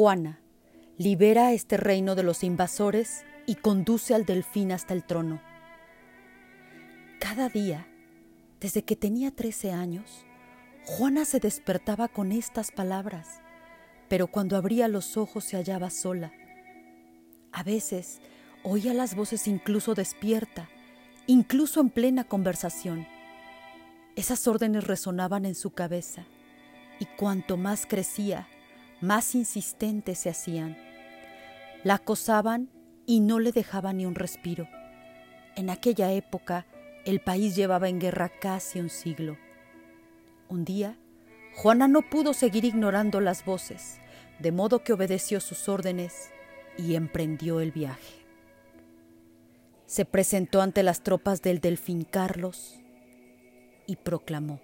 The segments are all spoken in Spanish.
Juana libera este reino de los invasores y conduce al delfín hasta el trono. Cada día, desde que tenía 13 años, Juana se despertaba con estas palabras, pero cuando abría los ojos se hallaba sola. A veces oía las voces incluso despierta, incluso en plena conversación. Esas órdenes resonaban en su cabeza y cuanto más crecía, más insistentes se hacían. La acosaban y no le dejaban ni un respiro. En aquella época el país llevaba en guerra casi un siglo. Un día, Juana no pudo seguir ignorando las voces, de modo que obedeció sus órdenes y emprendió el viaje. Se presentó ante las tropas del Delfín Carlos y proclamó,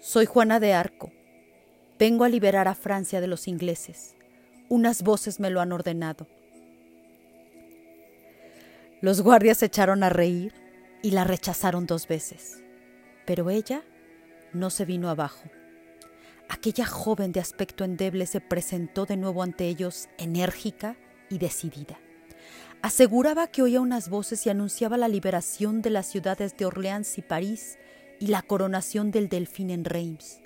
Soy Juana de Arco, vengo a liberar a Francia de los ingleses. Unas voces me lo han ordenado. Los guardias se echaron a reír y la rechazaron dos veces, pero ella no se vino abajo. Aquella joven de aspecto endeble se presentó de nuevo ante ellos enérgica y decidida. Aseguraba que oía unas voces y anunciaba la liberación de las ciudades de Orleans y París y la coronación del delfín en Reims.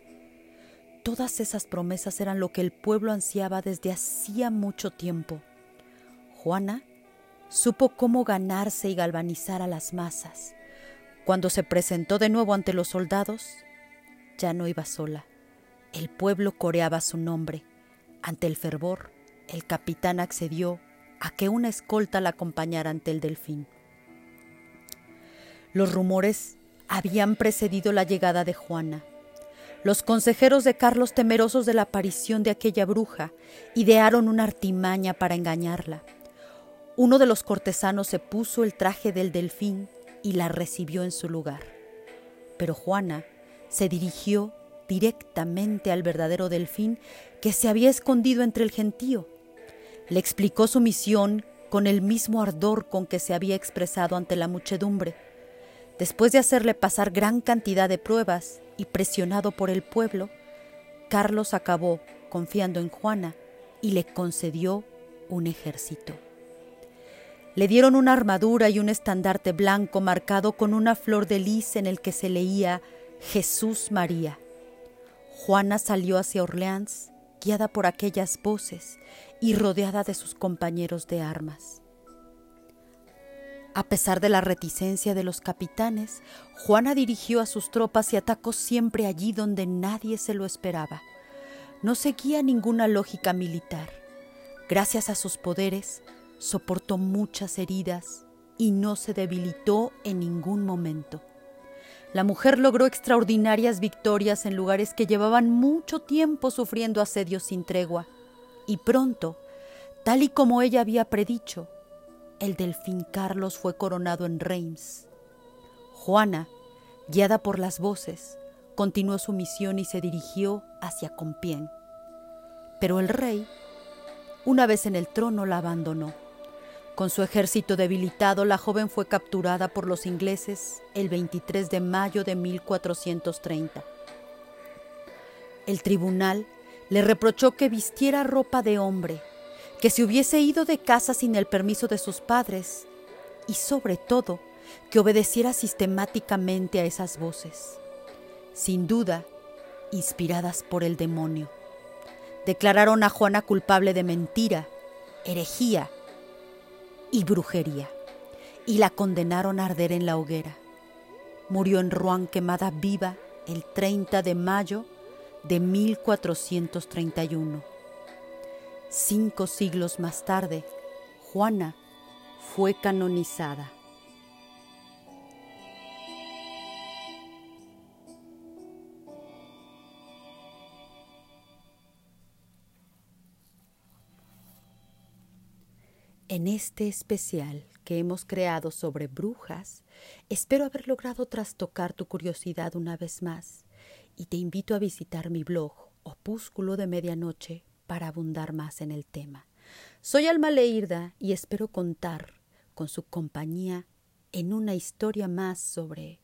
Todas esas promesas eran lo que el pueblo ansiaba desde hacía mucho tiempo. Juana supo cómo ganarse y galvanizar a las masas. Cuando se presentó de nuevo ante los soldados, ya no iba sola. El pueblo coreaba su nombre. Ante el fervor, el capitán accedió a que una escolta la acompañara ante el delfín. Los rumores habían precedido la llegada de Juana. Los consejeros de Carlos, temerosos de la aparición de aquella bruja, idearon una artimaña para engañarla. Uno de los cortesanos se puso el traje del delfín y la recibió en su lugar. Pero Juana se dirigió directamente al verdadero delfín que se había escondido entre el gentío le explicó su misión con el mismo ardor con que se había expresado ante la muchedumbre. Después de hacerle pasar gran cantidad de pruebas y presionado por el pueblo, Carlos acabó confiando en Juana y le concedió un ejército. Le dieron una armadura y un estandarte blanco marcado con una flor de lis en el que se leía Jesús María. Juana salió hacia Orleans, guiada por aquellas voces, y rodeada de sus compañeros de armas. A pesar de la reticencia de los capitanes, Juana dirigió a sus tropas y atacó siempre allí donde nadie se lo esperaba. No seguía ninguna lógica militar. Gracias a sus poderes, soportó muchas heridas y no se debilitó en ningún momento. La mujer logró extraordinarias victorias en lugares que llevaban mucho tiempo sufriendo asedios sin tregua y pronto, tal y como ella había predicho, el delfín Carlos fue coronado en Reims. Juana, guiada por las voces, continuó su misión y se dirigió hacia Compiègne. Pero el rey, una vez en el trono, la abandonó. Con su ejército debilitado, la joven fue capturada por los ingleses el 23 de mayo de 1430. El tribunal le reprochó que vistiera ropa de hombre, que se hubiese ido de casa sin el permiso de sus padres y sobre todo que obedeciera sistemáticamente a esas voces, sin duda inspiradas por el demonio. Declararon a Juana culpable de mentira, herejía y brujería y la condenaron a arder en la hoguera. Murió en Rouen quemada viva el 30 de mayo de 1431. Cinco siglos más tarde, Juana fue canonizada. En este especial que hemos creado sobre brujas, espero haber logrado trastocar tu curiosidad una vez más y te invito a visitar mi blog Opúsculo de Medianoche para abundar más en el tema. Soy Alma Leirda y espero contar con su compañía en una historia más sobre